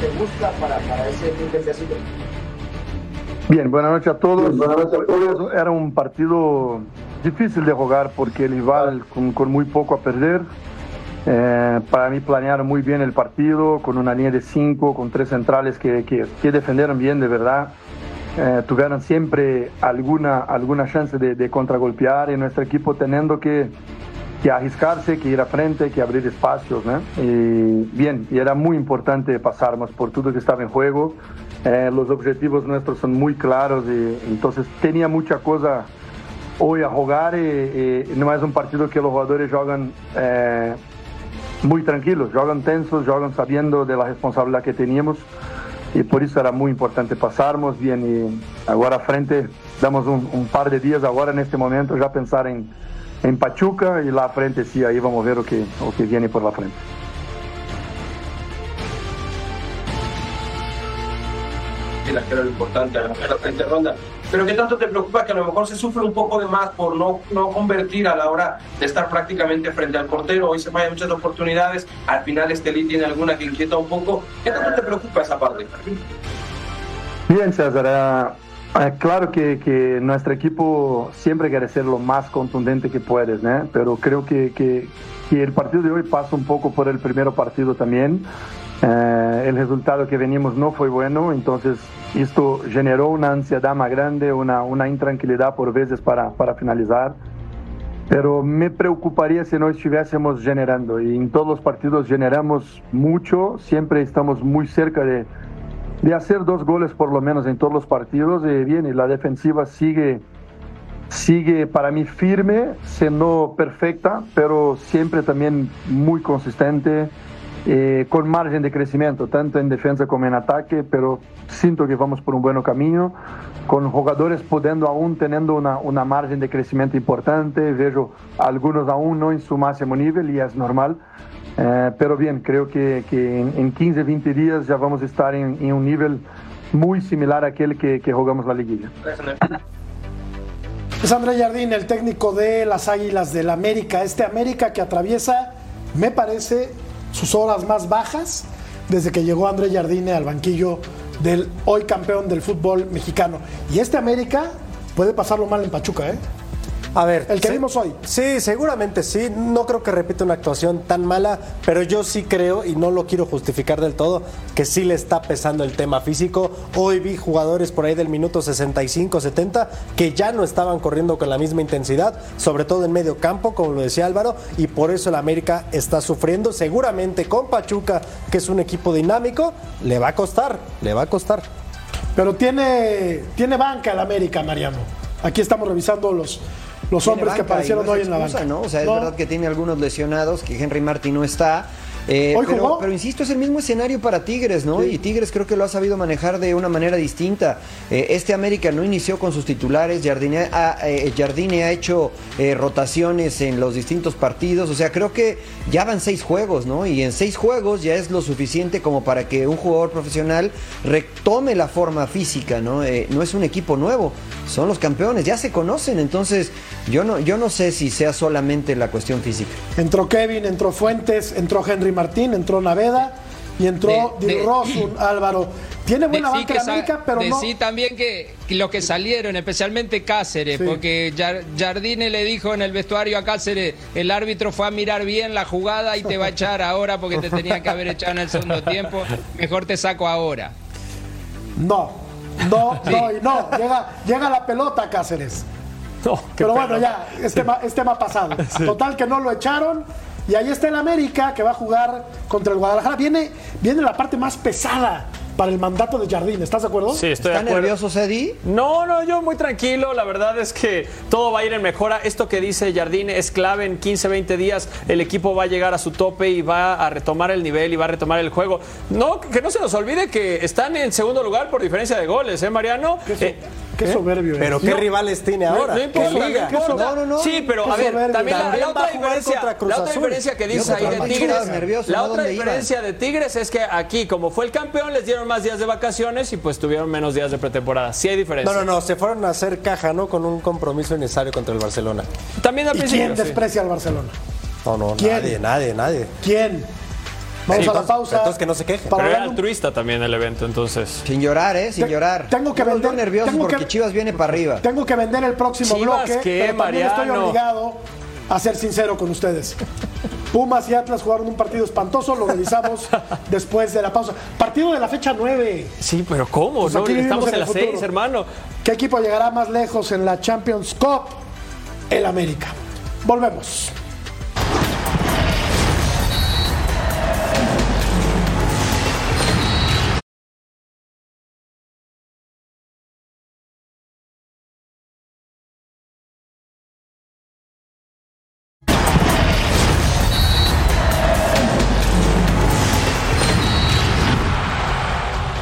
te para, ese? Bien, buenas noches a todos. Buenas. Era un partido difícil de jugar porque el rival con, muy poco a perder. Eh, para mí planearon muy bien el partido, con una línea de cinco, con tres centrales que, que, que defendieron bien de verdad. Eh, tuvieron siempre alguna, alguna chance de, contragolpear y nuestro equipo teniendo que que arriscarse, que ir a frente, que abrir espacios. ¿no? Y bien, y era muy importante pasarnos por todo que estaba en juego. Eh, los objetivos nuestros son muy claros y entonces tenía mucha cosa hoy a jugar y, y no es un partido que los jugadores juegan eh, muy tranquilos, juegan tensos, juegan sabiendo de la responsabilidad que teníamos y por eso era muy importante pasarnos bien y ahora frente damos un, un par de días ahora en este momento ya pensar en, en Pachuca y la frente sí, ahí vamos a ver lo que, lo que viene por la frente. que era lo importante a la frente ronda. Pero ¿qué tanto te preocupa que a lo mejor se sufre un poco de más por no, no convertir a la hora de estar prácticamente frente al portero? Hoy se fallan muchas oportunidades, al final Estelí tiene alguna que inquieta un poco. ¿Qué tanto te preocupa esa parte? Bien, César. Eh, claro que, que, nuestro equipo siempre quiere ser lo más contundente que puedes, ¿no? pero creo que, que, que, el partido de hoy pasa un poco por el primer partido también. Eh, el resultado que venimos no fue bueno, entonces esto generó una ansiedad más grande, una, una intranquilidad por veces para, para finalizar. Pero me preocuparía si no estuviésemos generando. Y en todos los partidos generamos mucho, siempre estamos muy cerca de, de hacer dos goles por lo menos en todos los partidos. Bien, y la defensiva sigue, sigue para mí firme, siendo perfecta, pero siempre también muy consistente. Eh, con margen de crecimiento, tanto en defensa como en ataque, pero siento que vamos por un buen camino, con jugadores pudiendo aún teniendo una, una margen de crecimiento importante, veo algunos aún no en su máximo nivel y es normal, eh, pero bien, creo que, que en, en, 15, 20 días ya vamos a estar en, en un nivel muy similar a aquel que, que jugamos la liguilla. Es André Jardín, el técnico de las Águilas del América, este América que atraviesa, me parece, sus horas más bajas desde que llegó André Jardine al banquillo del hoy campeón del fútbol mexicano. Y este América puede pasarlo mal en Pachuca, ¿eh? A ver, el que sí, vimos hoy. Sí, seguramente sí. No creo que repita una actuación tan mala, pero yo sí creo, y no lo quiero justificar del todo, que sí le está pesando el tema físico. Hoy vi jugadores por ahí del minuto 65, 70, que ya no estaban corriendo con la misma intensidad, sobre todo en medio campo, como lo decía Álvaro, y por eso el América está sufriendo. Seguramente con Pachuca, que es un equipo dinámico, le va a costar, le va a costar. Pero tiene, tiene banca el América, Mariano. Aquí estamos revisando los, los hombres que aparecieron no hoy en la banca. ¿no? O sea, es no. verdad que tiene algunos lesionados, que Henry Martin no está. Eh, ¿Hoy pero, jugó? pero, insisto, es el mismo escenario para Tigres, ¿no? Sí. Y Tigres creo que lo ha sabido manejar de una manera distinta. Eh, este América no inició con sus titulares, Jardine ha, eh, Jardine ha hecho eh, rotaciones en los distintos partidos, o sea, creo que ya van seis juegos, ¿no? Y en seis juegos ya es lo suficiente como para que un jugador profesional retome la forma física, ¿no? Eh, no es un equipo nuevo, son los campeones, ya se conocen, entonces yo no, yo no sé si sea solamente la cuestión física. Entró Kevin, entró Fuentes, entró Henry Martín, entró Naveda y entró De- de- Di Rosun, [CLEARS THROAT] Álvaro. Tiene buena banca que en sa- América, pero no. decí también que los que salieron, especialmente Cáceres, Sí. porque Jar- Jardine le dijo en el vestuario a Cáceres, el árbitro fue a mirar bien la jugada y te va a echar ahora porque te tenía que haber echado en el segundo tiempo, mejor te saco ahora. No, no, Sí. no, y no. Llega, llega la pelota, Cáceres. Pero bueno, ya, es tema, es tema pasado. Total que no lo echaron. Y ahí está el América que va a jugar contra el Guadalajara. Viene, viene la parte más pesada para el mandato de Jardín. ¿Estás de acuerdo? Sí, estoy de ¿Está acuerdo. nervioso, Cedi? No, no, yo muy tranquilo. La verdad es que todo va a ir en mejora. Esto que dice Jardine es clave. En 15, 20 días el equipo va a llegar a su tope y va a retomar el nivel y va a retomar el juego. No, que no se nos olvide que están en segundo lugar por diferencia de goles, ¿eh, Mariano? Qué, so- Eh, qué soberbio Pero. ¿qué No, rivales tiene no, ahora? no importa, ¿Qué no liga? importa. No, no, no. Sí, pero Qué a ver, soberbio. también la, la otra diferencia, contra Cruz la otra diferencia que dice ahí de Tigres, nervioso, la ¿no? otra diferencia de Tigres es que aquí como fue el campeón les dieron más días de vacaciones y pues tuvieron menos días de pretemporada. Sí hay diferencia. No, no, no, se fueron a hacer caja, ¿no? Con un compromiso necesario contra el Barcelona. También al ¿Y principio. quién sí. desprecia al Barcelona? No, no, ¿Quién? nadie, nadie, nadie. ¿Quién? Vamos a la pausa. Entonces que no se queje. Pero era altruista también el evento, entonces. Sin llorar, ¿eh? Sin Te- llorar. tengo que vender- nerviosos tengo porque que- Chivas viene para arriba. Tengo que vender el próximo Chivas, bloque, ¿qué, pero también estoy obligado a ser sincero con ustedes. Pumas y Atlas jugaron un partido espantoso, lo revisamos [LAUGHS] después de la pausa. Partido de la fecha 9. Sí, pero ¿cómo? Pues No, aquí vivimos estamos en en las seis, futuro. hermano. ¿Qué equipo llegará más lejos en la Champions Cup? El América. Volvemos.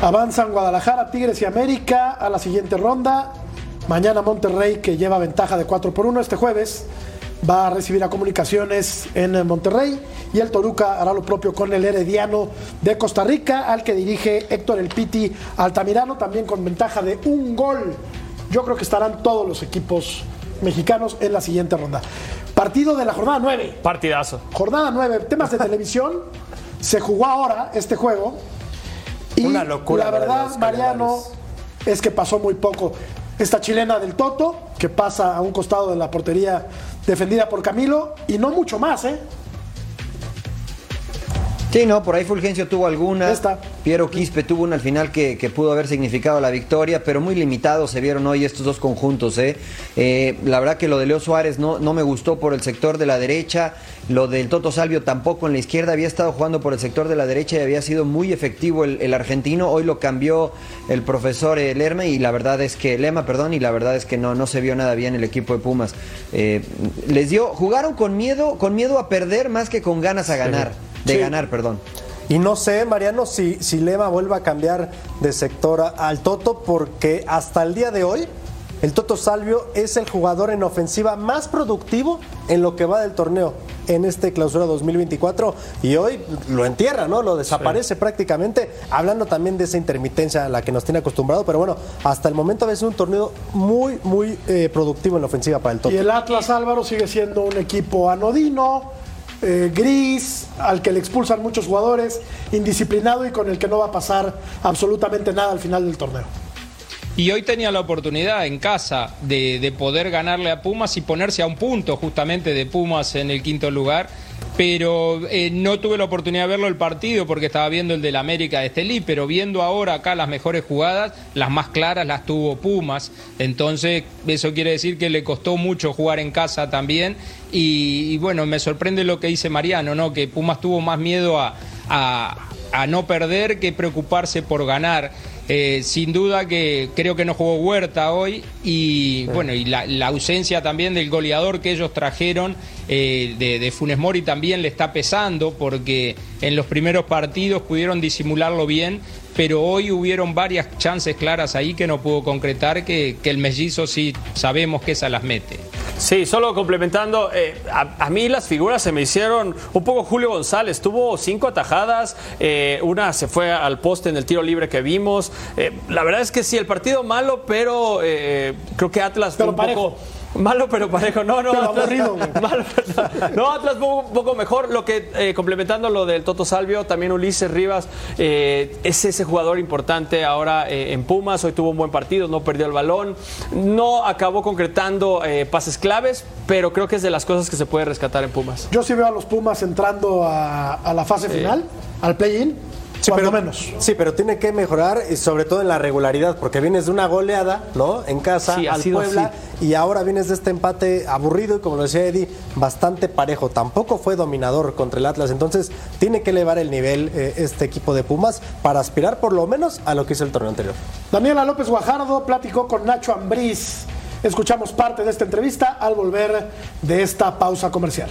Avanzan Guadalajara, Tigres y América a la siguiente ronda. Mañana Monterrey, que lleva ventaja de 4 por 1 este jueves, va a recibir a comunicaciones en Monterrey. Y el Toluca hará lo propio con el Herediano de Costa Rica, al que dirige Héctor El Piti Altamirano, también con ventaja de un gol. Yo creo que estarán todos los equipos mexicanos en la siguiente ronda. Partido de la jornada 9. Partidazo. Jornada 9, temas de [LAUGHS] televisión. Se jugó ahora este juego. Una locura La verdad, Mariano, es que pasó muy poco. Esta chilena del Toto, que pasa a un costado de la portería defendida por Camilo, y no mucho más, ¿eh? Sí, no, por ahí Fulgencio tuvo alguna. Esta. Piero Quispe tuvo una al final que, que pudo haber significado la victoria, pero muy limitados se vieron hoy estos dos conjuntos. ¿eh? Eh, la verdad que lo de Leo Suárez no, no me gustó por el sector de la derecha, lo del Toto Salvio tampoco en la izquierda, había estado jugando por el sector de la derecha y había sido muy efectivo el, el argentino. Hoy lo cambió el profesor eh, Lerma y la verdad es que, Lema, perdón, y la verdad es que no, no se vio nada bien el equipo de Pumas. Eh, les dio, jugaron con miedo, con miedo a perder más que con ganas a ganar, de Sí. ganar, perdón. Y no sé, Mariano, si, si Lema vuelva a cambiar de sector a- al Toto, porque hasta el día de hoy, el Toto Salvio es el jugador en ofensiva más productivo en lo que va del torneo en este clausura 2024 y hoy lo entierra, ¿no? Lo desaparece prácticamente, hablando también de esa intermitencia a la que nos tiene acostumbrado, pero bueno, hasta el momento ha sido un torneo muy, muy eh, productivo en la ofensiva para el Toto. Y el Atlas Álvaro sigue siendo un equipo anodino, eh, gris, al que le expulsan muchos jugadores, indisciplinado y con el que no va a pasar absolutamente nada al final del torneo. Y hoy tenía la oportunidad en casa de, de poder ganarle a Pumas y ponerse a un punto justamente de Pumas en el quinto lugar. Pero eh, no tuve la oportunidad de verlo el partido porque estaba viendo el del América de Estelí, pero viendo ahora acá las mejores jugadas, las más claras las tuvo Pumas. Entonces, eso quiere decir que le costó mucho jugar en casa también. Y, bueno, me sorprende lo que dice Mariano, ¿no? Que Pumas tuvo más miedo a- a no perder que preocuparse por ganar. Eh, sin duda que creo que no jugó Huerta hoy y bueno y la, la ausencia también del goleador que ellos trajeron eh, de, de Funes Mori también le está pesando porque en los primeros partidos pudieron disimularlo bien pero hoy hubieron varias chances claras ahí que no pudo concretar que, que el mellizo sí sabemos que esas las mete. Sí, solo complementando, eh, a, a mí las figuras se me hicieron un poco Julio González. Tuvo cinco atajadas, eh, una se fue al poste en el tiro libre que vimos. Eh, la verdad es que sí, el partido malo, pero eh, creo que Atlas fue Pero un parejo. poco. Malo pero parejo, no, no. Pero Atlas, aburrido, malo, pero- no, Atlas fue un poco mejor. Lo que, eh, complementando lo del Toto Salvio, también Ulises Rivas eh, es ese jugador importante ahora eh, en Pumas. Hoy tuvo un buen partido, no perdió el balón. No acabó concretando eh, pases claves, pero creo que es de las cosas que se puede rescatar en Pumas. Yo sí veo a los Pumas entrando a, a la fase final, al play-in, Sí, cuando pero, menos. Sí, pero tiene que mejorar, y sobre todo en la regularidad, porque vienes de una goleada, ¿no? En casa Sí, al Puebla, y ahora vienes de este empate aburrido y, como lo decía Eddie, bastante parejo. Tampoco fue dominador contra el Atlas, entonces tiene que elevar el nivel eh, este equipo de Pumas para aspirar por lo menos a lo que hizo el torneo anterior. Daniela López Guajardo platicó con Nacho Ambriz. Escuchamos parte de esta entrevista al volver de esta pausa comercial.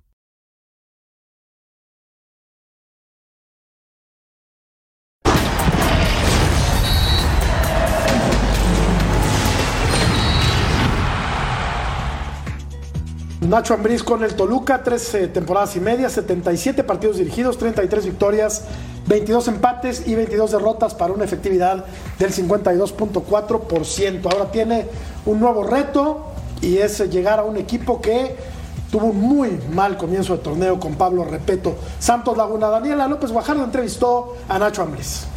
Nacho Ambriz con el Toluca, 13 temporadas y media, 77 partidos dirigidos, 33 victorias, 22 empates y 22 derrotas para una efectividad del 52.4%. Ahora tiene un nuevo reto y es llegar a un equipo que tuvo un muy mal comienzo de torneo con Pablo Repeto. Santos Laguna, Daniela López Guajardo entrevistó a Nacho Ambriz.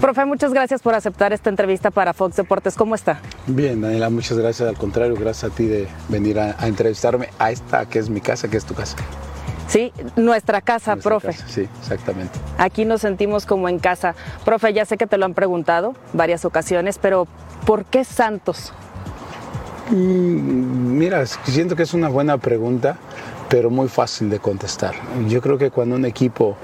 Profe, muchas gracias por aceptar esta entrevista para Fox Deportes. ¿Cómo está? Bien, Daniela, muchas gracias. Al contrario, gracias a ti de venir a, a entrevistarme a esta que es mi casa, que es tu casa. Sí, nuestra casa, Nuestra profe. casa, Sí, exactamente. Aquí nos sentimos como en casa. Profe, ya sé que te lo han preguntado varias ocasiones, pero ¿por qué Santos? Mm, Mira, siento que es una buena pregunta, pero muy fácil de contestar. Yo creo que cuando un equipo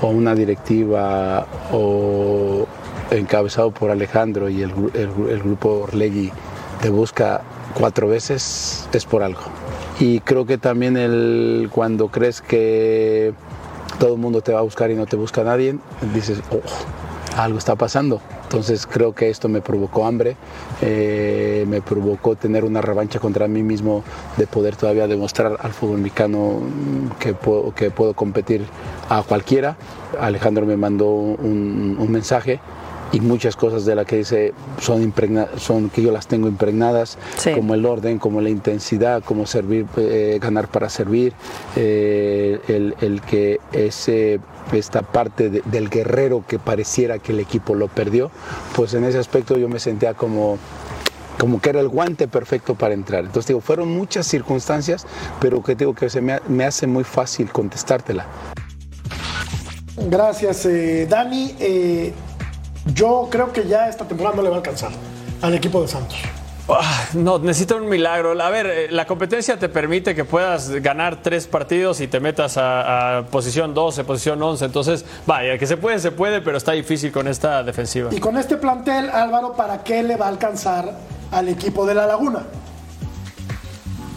o una directiva o encabezado por Alejandro y el, el el grupo Orlegui te busca cuatro veces, es por algo. Y creo que también el, cuando crees que todo el mundo te va a buscar y no te busca nadie, dices, "Oh, algo está pasando. Entonces creo que esto me provocó hambre, eh, me provocó tener una revancha contra mí mismo de poder todavía demostrar al fútbol mexicano que puedo, que puedo competir a cualquiera. Alejandro me mandó un, un mensaje y muchas cosas de las que dice son, impregna- son que yo las tengo impregnadas, Sí. como el orden, como la intensidad, como servir, eh, ganar para servir, eh, el, el que ese, esta parte de- del guerrero que pareciera que el equipo lo perdió, pues en ese aspecto yo me sentía como como que era el guante perfecto para entrar. Entonces digo, fueron muchas circunstancias, pero que digo que se me hace muy fácil contestártela. Gracias, eh, Dani. Eh, yo creo que ya esta temporada no le va a alcanzar al equipo de Santos. Ah, No, necesita un milagro. A ver, eh, la competencia te permite que puedas ganar tres partidos y te metas a, a posición 12, posición 11. Entonces, vaya, que se puede, se puede, pero está difícil con esta defensiva. Y con este plantel, Álvaro, ¿para qué le va a alcanzar al equipo de La Laguna?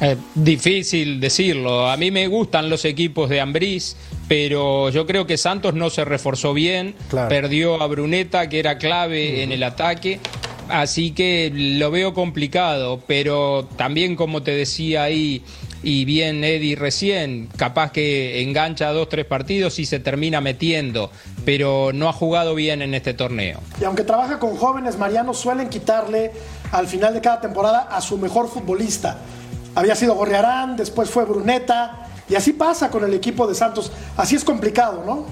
Eh, difícil decirlo. A mí me gustan los equipos de Ambriz, pero yo creo que Santos no se reforzó bien. Claro. Perdió a Bruneta, que era clave en el ataque. Así que lo veo complicado, pero también como te decía ahí, y bien Eddie recién, capaz que engancha dos, tres partidos y se termina metiendo, pero no ha jugado bien en este torneo. Y aunque trabaja con jóvenes, Mariano suelen quitarle al final de cada temporada a su mejor futbolista. Había sido Gorriarán, después fue Bruneta, y así pasa con el equipo de Santos. Así es complicado, ¿no?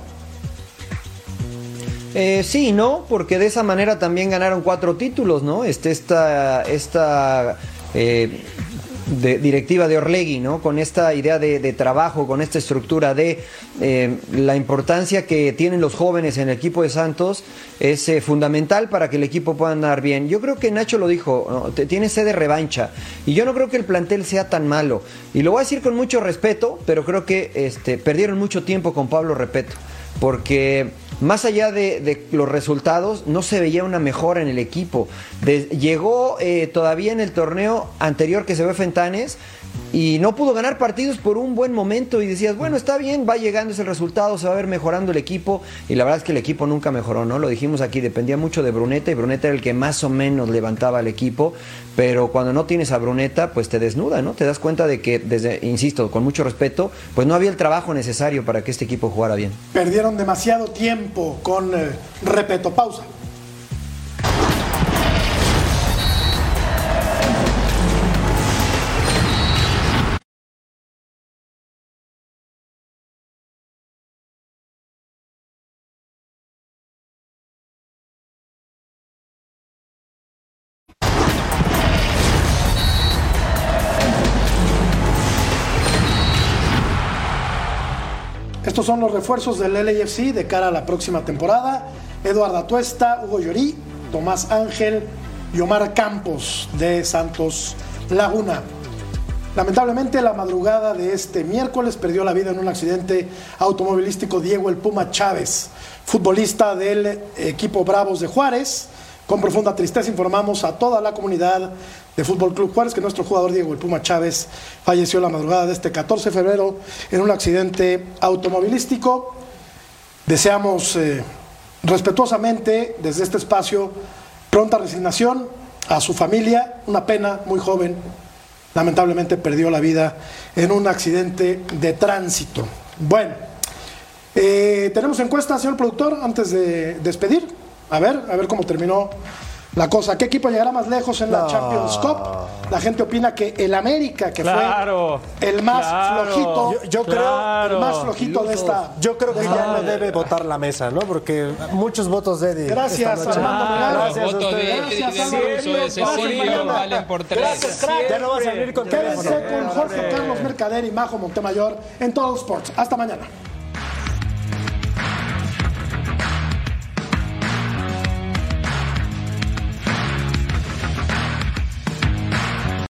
Eh, sí, ¿no? Porque de esa manera también ganaron cuatro títulos, ¿no? Este, esta esta eh, de- directiva de Orlegui, ¿no? Con esta idea de, trabajo, con esta estructura de eh, la importancia que tienen los jóvenes en el equipo de Santos es eh, fundamental para que el equipo pueda andar bien. Yo creo que Nacho lo dijo, tiene sed de revancha y yo no creo que el plantel sea tan malo. Y lo voy a decir con mucho respeto, pero creo que este, perdieron mucho tiempo con Pablo Repeto porque más allá de, los resultados, no se veía una mejora en el equipo. Llegó eh, todavía en el torneo anterior que se ve Fentanes y no pudo ganar partidos por un buen momento y decías, bueno, está bien, va llegando ese resultado, se va a ver mejorando el equipo y la verdad es que el equipo nunca mejoró, ¿no? Lo dijimos aquí, dependía mucho de Bruneta y Bruneta era el que más o menos levantaba al equipo, pero cuando no tienes a Bruneta, pues te desnuda, ¿no? Te das cuenta de que, desde, insisto, con mucho respeto, pues no había el trabajo necesario para que este equipo jugara bien. Perdieron demasiado tiempo con eh, Repeto. Pausa. Estos son los refuerzos del LAFC de cara a la próxima temporada. Eduardo Atuesta, Hugo Llorí, Tomás Ángel y Omar Campos de Santos Laguna. Lamentablemente, la madrugada de este miércoles perdió la vida en un accidente automovilístico Diego El Puma Chávez, futbolista del equipo Bravos de Juárez. Con profunda tristeza informamos a toda la comunidad de Fútbol Club Juárez que nuestro jugador Diego El Puma Chávez falleció la madrugada de este 14 de febrero en un accidente automovilístico. Deseamos eh, respetuosamente desde este espacio pronta resignación a su familia, una pena muy joven, lamentablemente perdió la vida en un accidente de tránsito. Bueno, eh, tenemos encuesta, señor productor, antes de despedir. A ver, a ver cómo terminó la cosa. ¿Qué equipo llegará más lejos en la No. Champions Cup? La gente opina que el América, que Claro, fue el más claro, flojito, Yo, yo creo, el más flojito de esta. yo creo que ya no debe votar la mesa, ¿no? Porque muchos votos de Eddie. Gracias. Armando. Gracias a Voto de Gracias, por tres. Gracias. Ya no vas a venir con Quédense con Jorge Carlos Mercader y Majo Montemayor en todos los sports. Hasta mañana.